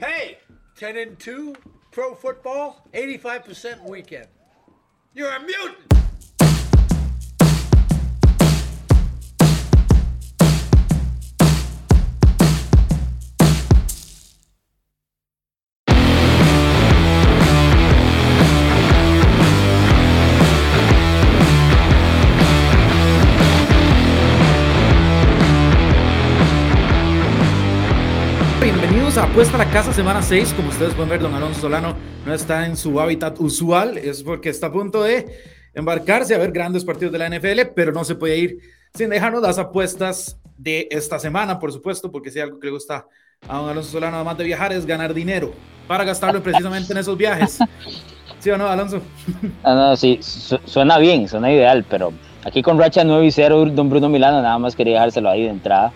Hey, 10 and 2, pro football, 85% weekend. You're a mutant! A Apuesta a la Casa, semana 6. Como ustedes pueden ver, don Alonso Solano no está en su hábitat usual, es porque está a punto de embarcarse a ver grandes partidos de la NFL, pero no se puede ir sin dejarnos las apuestas de esta semana, por supuesto, porque si hay algo que le gusta a don Alonso Solano, además de viajar, es ganar dinero para gastarlo precisamente en esos viajes. ¿Sí o no, Alonso? Ah, no, sí, su- suena bien, suena ideal, pero aquí con racha 9 y 0, don Bruno Milano nada más quería dejárselo ahí de entrada,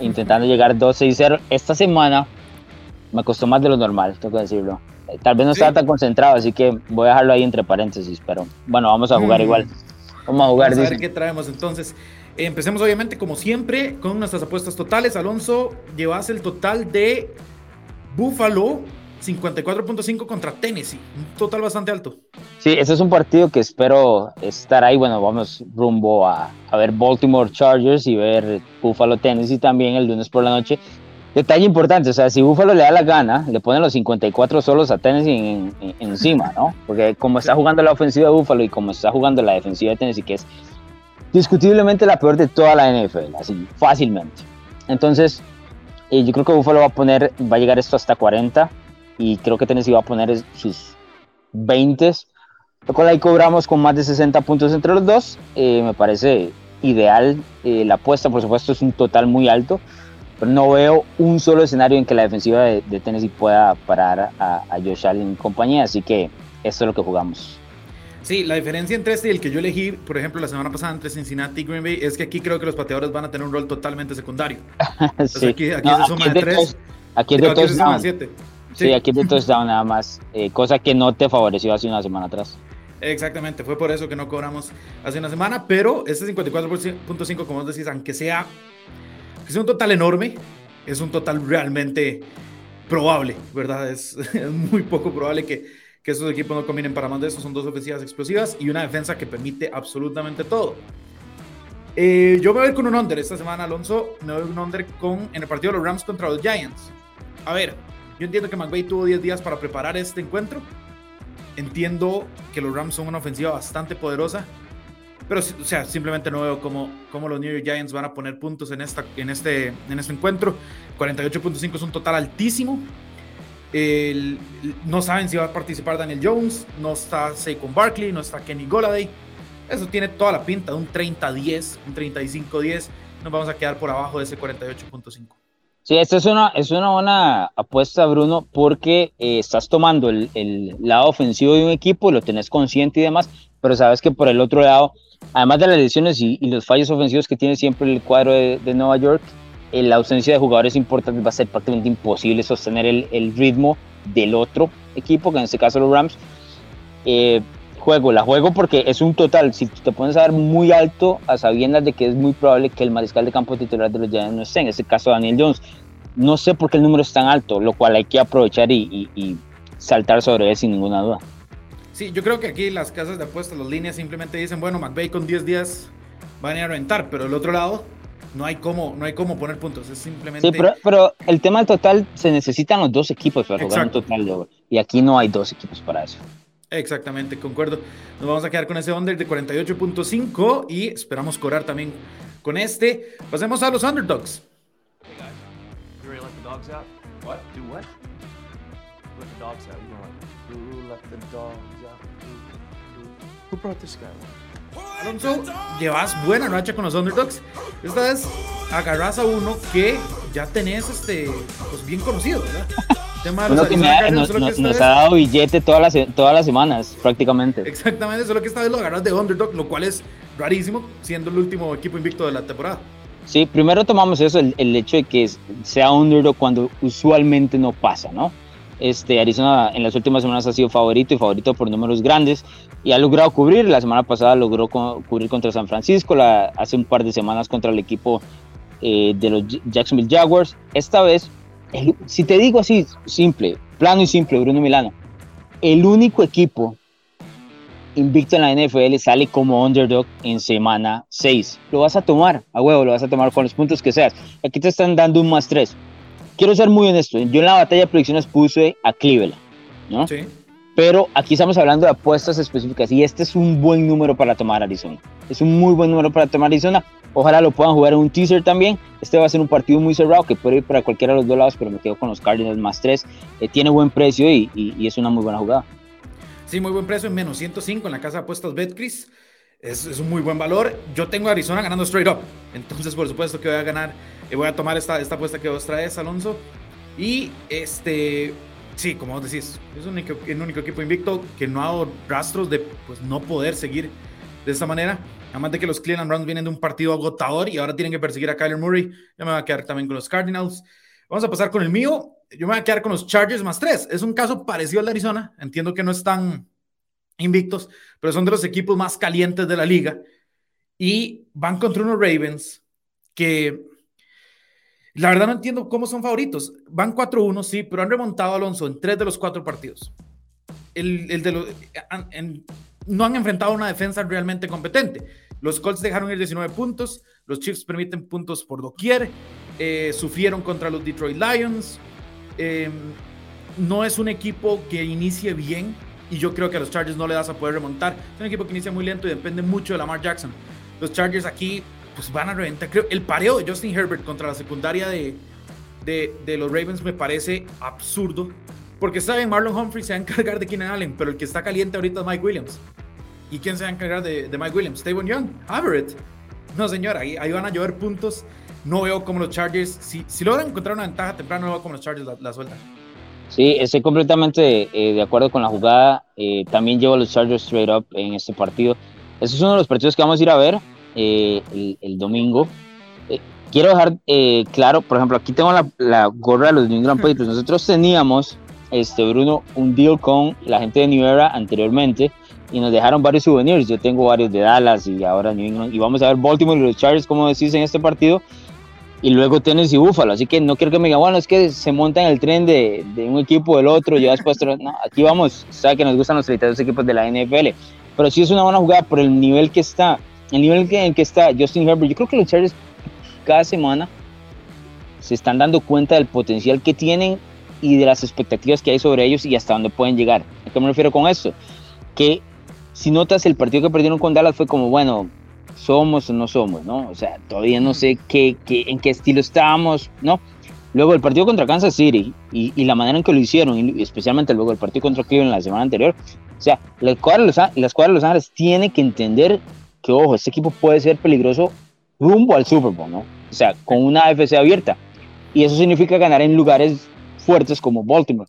intentando llegar 12 y 0. Esta semana me costó más de lo normal, tengo que decirlo. Eh, Tal vez no Sí. estaba tan concentrado, así que voy a dejarlo ahí entre paréntesis, pero bueno, vamos a jugar Mm. igual. Vamos a jugar, Vamos a ver qué traemos entonces. Empecemos obviamente como siempre con nuestras apuestas totales. Alonso, llevas el total de Buffalo 54.5 contra Tennessee. Un total bastante alto. Sí, ese es un partido que espero estar ahí. Bueno, vamos rumbo a, a ver Baltimore Chargers y ver Buffalo Tennessee también el lunes por la noche. Detalle importante, o sea, si Buffalo le da la gana, le ponen los 54 solos a Tennessee en- en- encima, ¿no? Porque como está jugando la ofensiva de Buffalo y como está jugando la defensiva de Tennessee, que es discutiblemente la peor de toda la NFL, así, fácilmente. Entonces, eh, yo creo que Buffalo va a poner, va a llegar esto hasta 40 y creo que Tennessee va a poner sus 20 lo cual ahí cobramos con más de 60 puntos entre los dos. Eh, me parece ideal eh, la apuesta, por supuesto es un total muy alto, pero no veo un solo escenario en que la defensiva de, de Tennessee pueda parar a, a Josh Allen y compañía, así que esto es lo que jugamos. Sí, la diferencia entre este y el que yo elegí, por ejemplo, la semana pasada entre Cincinnati y Green Bay, es que aquí creo que los pateadores van a tener un rol totalmente secundario. Sí. aquí- aquí No, se suma es de tres. tos- aquí es de touchdown. siete. Sí, aquí es de touchdown nada más, eh, cosa que no te favoreció hace una semana atrás. Exactamente, fue por eso que no cobramos hace una semana, pero este 54.5, como vos decís, aunque sea, sea un total enorme, es un total realmente probable, ¿verdad? Es, es muy poco probable que, que estos equipos no combinen para más de eso. Son dos ofensivas explosivas y una defensa que permite absolutamente todo. Eh, yo me voy con un under esta semana, Alonso. Me voy con un under con, en el partido de los Rams contra los Giants. A ver, yo entiendo que McVay tuvo 10 días para preparar este encuentro. Entiendo que los Rams son una ofensiva bastante poderosa, pero o sea, simplemente no veo cómo, cómo los New York Giants van a poner puntos en, esta, en, este, en este encuentro. 48.5 es un total altísimo. No saben si va a participar Daniel Jones, no está Saquon Barkley, no está Kenny Golladay. Eso tiene toda la pinta de un 30-10, un 35-10. Nos vamos a quedar por abajo de ese 48.5. Sí, esta es una, es una buena apuesta, Bruno, porque eh, estás tomando el, el lado ofensivo de un equipo, lo tenés consciente y demás, pero sabes que por el otro lado, además de las lesiones y, y los fallos ofensivos que tiene siempre el cuadro de, de Nueva York, eh, la ausencia de jugadores importantes va a ser prácticamente imposible sostener el, el ritmo del otro equipo, que en este caso los Rams. Eh, juego, la juego porque es un total, si te pones a dar muy alto a sabiendas de que es muy probable que el mariscal de campo titular de los Giants no esté, en este caso Daniel Jones. No sé por qué el número es tan alto, lo cual hay que aprovechar y, y- y saltar sobre él sin ninguna duda. Sí, yo creo que aquí las casas de apuestas, las líneas simplemente dicen, bueno, McVay con 10 días va a venir a reventar, pero del otro lado no hay cómo, no hay cómo poner puntos, es simplemente... Sí, pero, pero el tema del total, se necesitan los dos equipos para jugar un Exacto. total de y aquí no hay dos equipos para eso. Exactamente, concuerdo. Nos vamos a quedar con ese under de 48.5 y esperamos cobrar también con este. Pasemos a los underdogs. Hey guys, you ready to let the dogs out? What? Do what? Let the dogs out. You know what? Who let the dogs out? Who, who, who brought this guy? Alonso, llevas buena racha con los underdogs. Esta vez agarras a uno que ya tenés este, pues bien conocido, ¿verdad? Tema de los que me ha- nos, que nos- ha dado billete todas las, todas las semanas, prácticamente. Exactamente, solo que esta vez lo agarras de underdog, lo cual es rarísimo, siendo el último equipo invicto de la temporada. Sí, primero tomamos eso, el, el hecho de que sea underdog cuando usualmente no pasa, ¿no? Este, Arizona en las últimas semanas ha sido favorito y favorito por números grandes y ha logrado cubrir. La semana pasada logró co- cubrir contra San Francisco, la, hace un par de semanas contra el equipo eh, de los Jacksonville Jaguars. Esta vez el- si te digo así, simple, plano y simple, Bruno Milano, el único equipo invicto en la NFL sale como underdog en semana 6. Lo vas a tomar, a huevo, lo vas a tomar con los puntos que seas. Aquí te están dando un más 3. Quiero ser muy honesto, yo en la batalla de predicciones puse a Cleveland, ¿no? Sí. Pero aquí estamos hablando de apuestas específicas y este es un buen número para tomar Arizona. Es un muy buen número para tomar Arizona. Ojalá lo puedan jugar en un teaser también. Este va a ser un partido muy cerrado que puede ir para cualquiera de los dos lados, pero me quedo con los Cardinals más 3. tiene buen precio y, y- y es una muy buena jugada. Sí, muy buen precio, en menos 105 en la casa de apuestas Betcris. Es, es un muy buen valor. Yo tengo a Arizona ganando straight up. Entonces, por supuesto que voy a ganar. eh, voy a tomar esta, esta apuesta que vos traes, Alonso. Y este, sí, como vos decís, es un el único equipo invicto que no ha rastros de pues, no poder seguir de esta manera. Además de que los Cleveland Browns vienen de un partido agotador y ahora tienen que perseguir a Kyler Murray. Yo me voy a quedar también con los Cardinals. Vamos a pasar con el mío. Yo me voy a quedar con los Chargers más tres. Es un caso parecido al de Arizona. Entiendo que no están invictos, pero son de los equipos más calientes de la liga. Y van contra unos Ravens que la verdad no entiendo cómo son favoritos. Van 4-1, sí, pero han remontado a Alonso en tres de los cuatro partidos. El, el de los, han- en- no han enfrentado una defensa realmente competente. Los Colts dejaron ir 19 puntos, los Chiefs permiten puntos por doquier, eh, sufrieron contra los Detroit Lions. eh, no es un equipo que inicie bien y yo creo que a los Chargers no le das a poder remontar. Es un equipo que inicia muy lento y depende mucho de Lamar Jackson. Los Chargers aquí pues van a reventar. Creo, el pareo de Justin Herbert contra la secundaria de, de, de los Ravens me parece absurdo. Porque saben, Marlon Humphrey se va a encargar de Keenan Allen, pero el que está caliente ahorita es Mike Williams. ¿Y quién se va a encargar de, de Mike Williams? Tavon Young, Everett. No, señor, ahí, ahí van a llover puntos. No veo como los Chargers, si, si logran encontrar una ventaja temprano, no veo como los Chargers la, la sueltan. Sí, estoy completamente eh, de acuerdo con la jugada. Eh, también llevo a los Chargers straight up en este partido. Ese es uno de los partidos que vamos a ir a ver eh, el, el domingo. Eh, quiero dejar eh, claro, por ejemplo, aquí tengo la, la gorra de los New England Patriots. Nosotros teníamos, este Bruno, un deal con la gente de New Era anteriormente y nos dejaron varios souvenirs. Yo tengo varios de Dallas y ahora New England. Y vamos a ver Baltimore y los Chargers, como decís en este partido. Y luego Tennessee y Buffalo. Así que no quiero que me digan, bueno, es que se montan el tren de, de un equipo del otro. Ya después, no, aquí vamos. Sabe que nos gustan los 32 equipos de la NFL. Pero sí es una buena jugada por el nivel que está. El nivel que, en que está Justin Herbert. Yo creo que los Chargers cada semana se están dando cuenta del potencial que tienen y de las expectativas que hay sobre ellos y hasta dónde pueden llegar. ¿A qué me refiero con esto? Que si notas el partido que perdieron con Dallas fue como, bueno, somos o no somos, ¿no? O sea, todavía no sé qué, qué, en qué estilo estábamos, ¿no? Luego el partido contra Kansas City y, la manera en que lo hicieron, y especialmente luego el partido contra Cleveland la semana anterior, o sea, la escuadra Los, la escuadra de Los Ángeles tiene que entender que, ojo, este equipo puede ser peligroso rumbo al Super Bowl, ¿no? O sea, con una AFC abierta. Y eso significa ganar en lugares fuertes como Baltimore.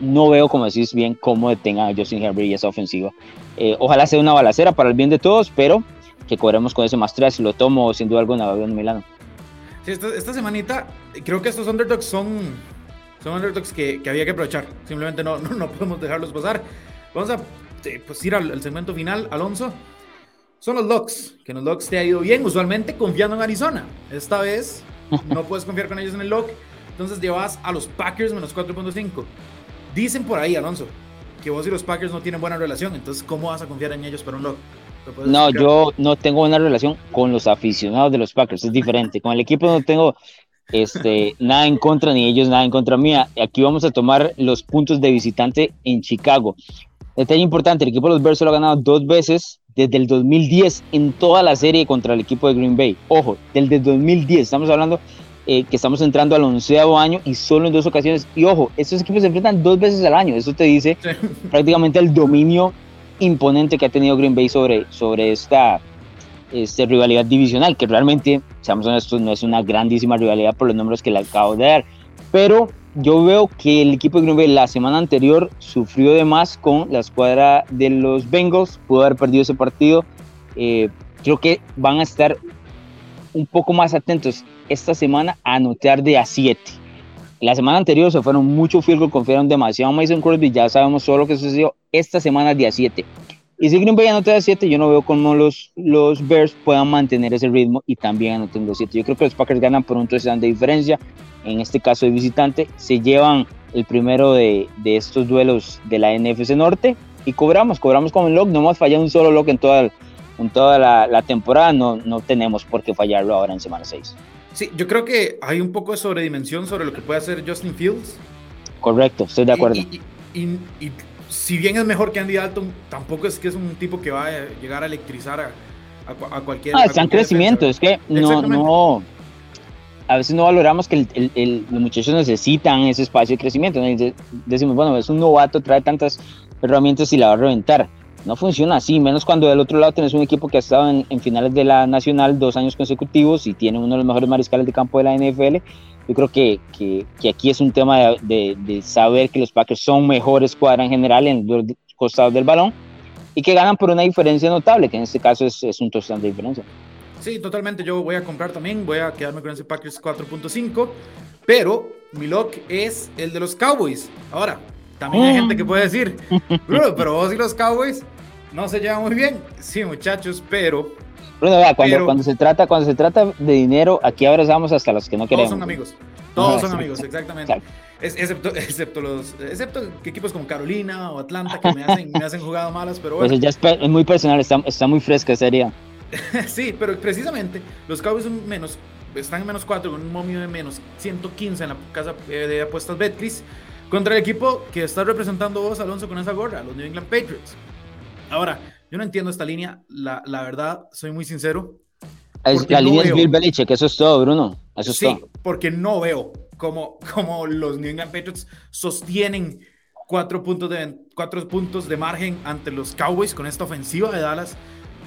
No veo, como decís bien, cómo detengan a Justin Herbert y esa ofensiva. Eh, ojalá sea una balacera para el bien de todos, pero que cobremos con ese más tres. Lo tomo sin duda alguna, en Milano. Sí, esta, esta semanita, creo que estos underdogs son, son underdogs que, que había que aprovechar. Simplemente no, no, no podemos dejarlos pasar. Vamos a pues, ir al, al segmento final, Alonso. Son los Locks, que en los Locks te ha ido bien, usualmente confiando en Arizona. Esta vez no puedes confiar con ellos en el Lock, entonces llevas a los Packers menos 4.5. Dicen por ahí, Alonso, que vos y los Packers no tienen buena relación, entonces ¿cómo vas a confiar en ellos para un Lock? ¿Me puedes No, explicar? yo no tengo una relación con los aficionados de los Packers, es diferente. Con el equipo no tengo este, nada en contra, ni ellos nada en contra mía. Aquí vamos a tomar los puntos de visitante en Chicago. Detalle importante, el equipo de los Bears solo ha ganado dos veces desde el 2010 en toda la serie contra el equipo de Green Bay. Ojo, desde el 2010, estamos hablando eh, que estamos entrando al onceavo año y solo en dos ocasiones. Y ojo, estos equipos se enfrentan dos veces al año, eso te dice Sí. prácticamente el dominio imponente que ha tenido Green Bay sobre, sobre esta este, rivalidad divisional, que realmente, seamos honestos, no es una grandísima rivalidad por los números que le acabo de dar. Pero yo veo que el equipo de Green Bay la semana anterior sufrió de más con la escuadra de los Bengals, pudo haber perdido ese partido. Eh, creo que van a estar un poco más atentos esta semana a anotar de a 7. La semana anterior se fueron mucho field goal, confiaron demasiado en Mason Crosby, ya sabemos todo lo que sucedió. Esta semana de a 7. Y si Green Bay anota de 7, yo no veo cómo los, los Bears puedan mantener ese ritmo y también anoten los 7. Yo creo que los Packers ganan por un touchdown de diferencia. En este caso de visitante, se llevan el primero de, de estos duelos de la NFC Norte y cobramos, cobramos con el lock. No hemos fallado un solo lock en toda, en toda la, la temporada. No, no tenemos por qué fallarlo ahora en semana 6. Sí, yo creo que hay un poco de sobredimensión sobre lo que puede hacer Justin Fields. Correcto, estoy de acuerdo. Y, y, y, y si bien es mejor que Andy Dalton, tampoco es que es un tipo que va a llegar a electrizar a, a, a cualquier. Ah, está en crecimiento, defensa. es que no, no. A veces no valoramos que el, el, el, los muchachos necesitan ese espacio de crecimiento. ¿no? Decimos, bueno, es un novato, trae tantas herramientas y la va a reventar. No funciona así, menos cuando del otro lado tienes un equipo que ha estado en, en finales de la Nacional dos años consecutivos y tiene uno de los mejores mariscales de campo de la NFL yo creo que, que, que, aquí es un tema de, de, de, saber que los Packers son mejores cuadra en general en los costados del balón y que ganan por una diferencia notable, que en este caso es, es un touchdown de diferencia. Sí, totalmente. Yo voy a comprar también, voy a quedarme con ese Packers 4.5, pero mi lock es el de los Cowboys. Ahora, también hay gente que puede decir, pero vos y los Cowboys no se llevan muy bien. Sí, muchachos, pero Bruno, vea, cuando, pero, cuando, se trata, cuando se trata de dinero, aquí abrazamos hasta los que no queremos. Todos son amigos. Todos son amigos, exactamente. Excepto, excepto, los, excepto equipos como Carolina o Atlanta que me hacen, me hacen jugado malas, pero bueno. Pues ya es, es muy personal, está, está muy fresca sería. sí, pero precisamente los Cowboys son menos, están en menos 4 con un momio de menos 115 en la casa de apuestas Betcris contra el equipo que está representando vos, Alonso, con esa gorra, los New England Patriots. Ahora, yo no entiendo esta línea, la, la verdad, soy muy sincero. Es, la no línea veo. es Bill Belichick, eso es todo, Bruno. Eso es sí, todo. porque no veo cómo, cómo los New England Patriots sostienen cuatro puntos, de, cuatro puntos de margen ante los Cowboys con esta ofensiva de Dallas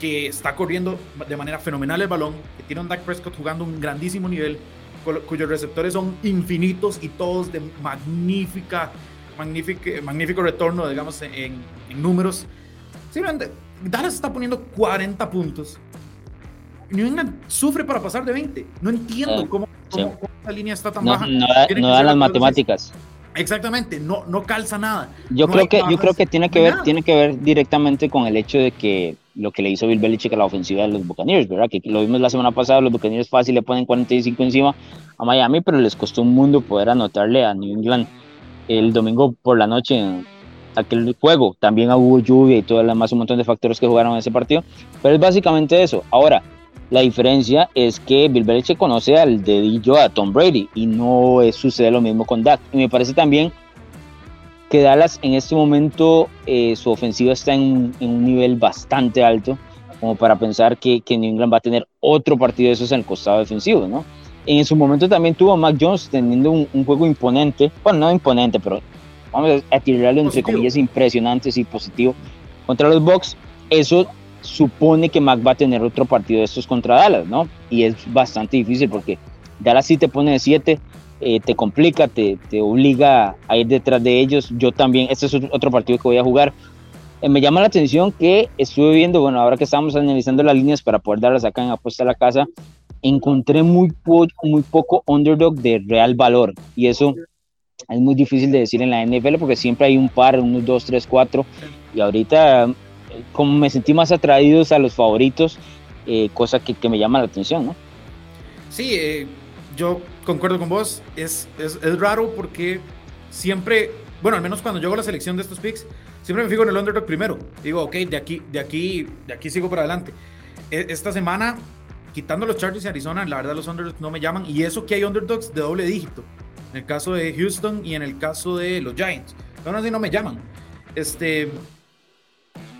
que está corriendo de manera fenomenal el balón, que tiene un Dak Prescott jugando un grandísimo nivel, cuyos receptores son infinitos y todos de magnífica, magnífico, magnífico retorno, digamos, en, en números. Simplemente Dallas está poniendo 40 puntos. New England sufre para pasar de 20. No entiendo sí, cómo, sí. cómo, cómo, esa línea está tan no, baja. No, no da las matemáticas. Exactamente, no, no calza nada. Yo no creo que yo creo que tiene que ver nada. tiene que ver directamente con el hecho de que lo que le hizo Bill Belichick a la ofensiva de los Buccaneers, ¿verdad? Que lo vimos la semana pasada, los Buccaneers fácil le ponen 45 encima a Miami, pero les costó un mundo poder anotarle a New England el domingo por la noche aquel juego. También hubo lluvia y todo lo demás, un montón de factores que jugaron en ese partido. Pero es básicamente eso. Ahora, la diferencia es que Bill Belichick conoce al dedillo a Tom Brady y no es, sucede lo mismo con Dak. Y me parece también que Dallas en este momento eh, su ofensiva está en, en, un nivel bastante alto como para pensar que, que, New England va a tener otro partido de esos en el costado defensivo, ¿no? En su momento también tuvo a Mac Jones teniendo un, un juego imponente, bueno, no imponente, pero vamos a tirarlo entre comillas impresionantes y positivo contra los Bucks, eso supone que Mac va a tener otro partido de estos contra Dallas, ¿no? Y es bastante difícil porque Dallas sí te pone de 7, eh, te complica, te, te, obliga a ir detrás de ellos. Yo también, este es otro partido que voy a jugar. Eh, me llama la atención que estuve viendo, bueno, ahora que estamos analizando las líneas para poder darlas acá en apuesta a la casa, encontré muy, po muy poco underdog de real valor y eso es muy difícil de decir en la NFL porque siempre hay un par, unos 2, 3, 4 y ahorita como me sentí más atraídos a los favoritos, eh, cosa que, que, me llama la atención, ¿no? Sí, eh, yo concuerdo con vos, es, es, es, raro porque siempre, bueno, al menos cuando yo hago la selección de estos picks, siempre me fijo en el underdog primero. Digo, ok, de aquí, de aquí, de aquí sigo para adelante. E, esta semana, quitando los Chargers y Arizona, la verdad los underdogs no me llaman, y eso que hay underdogs de doble dígito, en el caso de Houston y en el caso de los Giants. Aún así no me llaman. Este,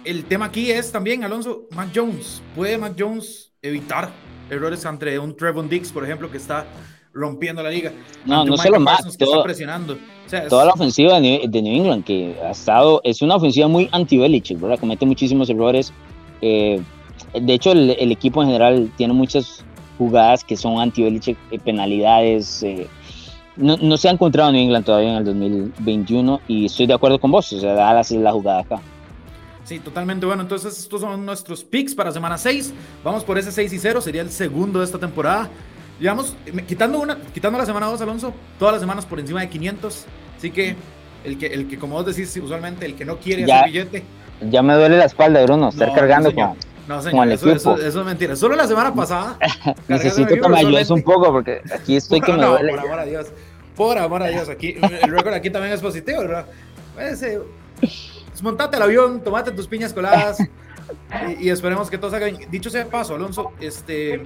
el tema aquí es también, Alonso, Mac Jones. ¿Puede Mac Jones evitar errores entre un Trevon Dix, por ejemplo, que está rompiendo la liga? No, no solo Mac, que todo, está presionando. O sea, toda es... la ofensiva de New, de New, England, que ha estado, es una ofensiva muy anti-Belichick, ¿verdad? Comete muchísimos errores. Eh, de hecho, el, el, equipo en general tiene muchas jugadas que son anti-Belichick, eh, penalidades. Eh, no, no, se ha encontrado New England todavía en el 2021 y estoy de acuerdo con vos, o sea, Dallas es la jugada acá. Sí, totalmente bueno. Entonces, estos son nuestros picks para semana 6. Vamos por ese 6 y 0, sería el segundo de esta temporada. Digamos, quitando, una, quitando la semana 2, Alonso, todas las semanas por encima de 500. Así que el que, el que como vos decís, usualmente el que no quiere ya, hacer billete. Ya me duele la espalda, Bruno, estar No, cargando no, señor. con... No, señor, el eso, eso- equipo. eso es mentira. Solo la semana pasada. Necesito que me ayudes un poco porque aquí estoy que me no, duele. por amor a Dios. Por amor a Dios. Aquí, el récord aquí también es positivo, ¿verdad? Pues, eh, desmontate el avión, tomate tus piñas coladas y, y esperemos que todo salga bien. Dicho sea de paso, Alonso, este,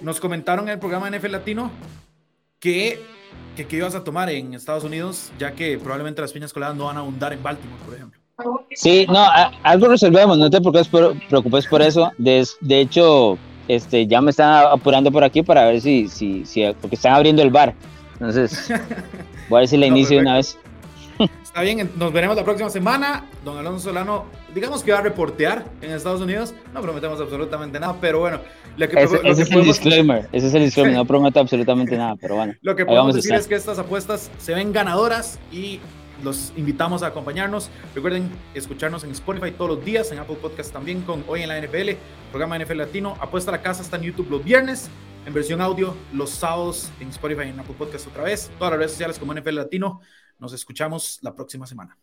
nos comentaron en el programa NFL Latino que, que, ibas a tomar en Estados Unidos, ya que probablemente las piñas coladas no van a abundar en Baltimore, por ejemplo. Sí, no, a- algo resolvemos, no te preocupes por, preocupes por eso. De, de hecho, este, ya me están apurando por aquí para ver si, si, si, porque están abriendo el bar. Entonces, voy a ver si la No, inicio de una vez. Está bien, nos veremos la próxima semana. Don Alonso Solano, digamos que va a reportear en Estados Unidos. No prometemos absolutamente nada, pero bueno, lo que, Ese, lo que ese es el podemos- disclaimer, ese es el disclaimer, no prometo absolutamente nada, pero bueno. Lo que podemos decir es que estas apuestas se ven ganadoras y los invitamos a acompañarnos. Recuerden escucharnos en Spotify todos los días, en Apple Podcast también con Hoy en la NFL, programa NFL Latino. Apuesta a la casa está en YouTube los viernes, en versión audio los sábados en Spotify y en Apple Podcast otra vez. Todas las redes sociales como NFL Latino. Nos escuchamos la próxima semana.